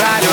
ride